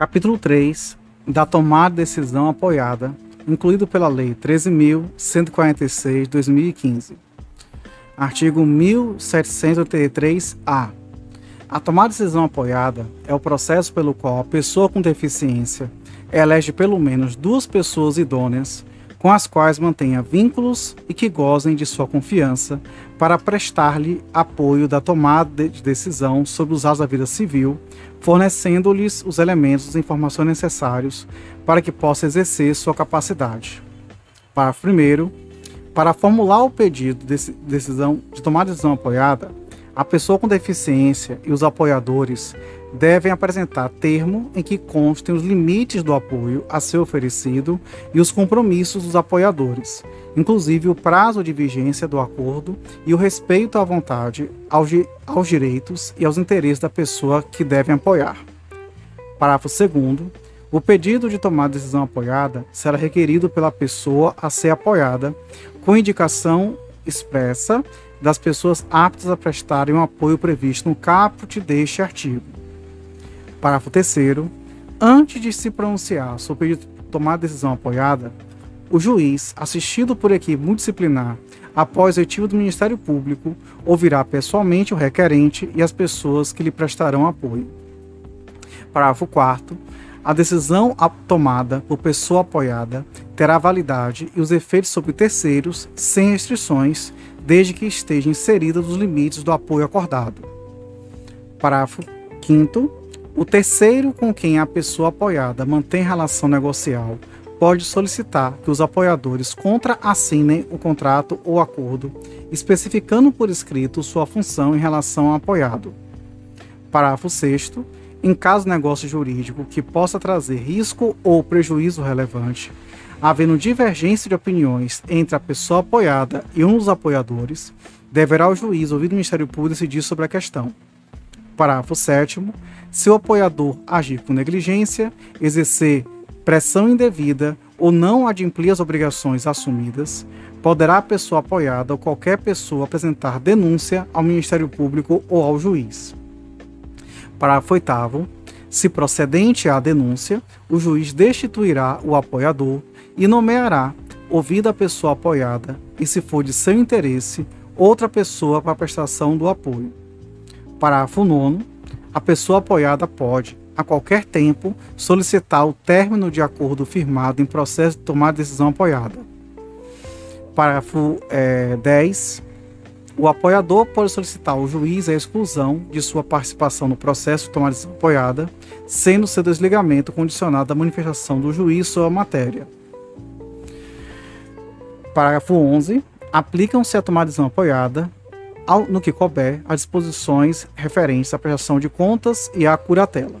Capítulo 3 da tomada de decisão apoiada, incluído pela Lei 13.146/2015. Artigo 1783-A. A tomada de decisão apoiada é o processo pelo qual a pessoa com deficiência elege pelo menos duas pessoas idôneas com as quais mantenha vínculos e que gozem de sua confiança para prestar-lhe apoio da tomada de decisão sobre os atos da vida civil, fornecendo-lhes os elementos e informações necessários para que possa exercer sua capacidade. Parágrafo 1. Para formular o pedido de decisão de tomada de decisão apoiada, a pessoa com deficiência e os apoiadores devem apresentar termo em que constem os limites do apoio a ser oferecido e os compromissos dos apoiadores, inclusive o prazo de vigência do acordo e o respeito à vontade, aos, aos direitos e aos interesses da pessoa que devem apoiar. Parágrafo 2. O pedido de tomada de decisão apoiada será requerido pela pessoa a ser apoiada, com indicação expressa das pessoas aptas a prestarem o apoio previsto no caput deste artigo. Parágrafo 3. Antes de se pronunciar sobre o tomar decisão apoiada, o juiz, assistido por equipe multidisciplinar, após o etivo do Ministério Público, ouvirá pessoalmente o requerente e as pessoas que lhe prestarão apoio. Parágrafo 4. A decisão tomada por pessoa apoiada terá validade e os efeitos sobre terceiros sem restrições, desde que esteja inserida nos limites do apoio acordado. Parágrafo 5. O terceiro com quem a pessoa apoiada mantém relação negocial pode solicitar que os apoiadores contra-assinem o contrato ou acordo, especificando por escrito sua função em relação ao apoiado. Parágrafo 6. Em caso de negócio jurídico que possa trazer risco ou prejuízo relevante, havendo divergência de opiniões entre a pessoa apoiada e um dos apoiadores, deverá o juiz ouvir o Ministério Público decidir sobre a questão. Parágrafo 7. Se o apoiador agir com negligência, exercer pressão indevida ou não adimplir as obrigações assumidas, poderá a pessoa apoiada ou qualquer pessoa apresentar denúncia ao Ministério Público ou ao juiz. Parágrafo 8. Se procedente à denúncia, o juiz destituirá o apoiador e nomeará, ouvida a pessoa apoiada, e se for de seu interesse, outra pessoa para a prestação do apoio. Parágrafo 9. A pessoa apoiada pode, a qualquer tempo, solicitar o término de acordo firmado em processo de tomar decisão apoiada. Parágrafo é, 10. O apoiador pode solicitar ao juiz a exclusão de sua participação no processo de decisão apoiada, sendo seu desligamento condicionado à manifestação do juiz sobre a matéria. Parágrafo 11. Aplicam-se a tomar decisão apoiada ao, no que couber, as disposições referentes à prestação de contas e à curatela.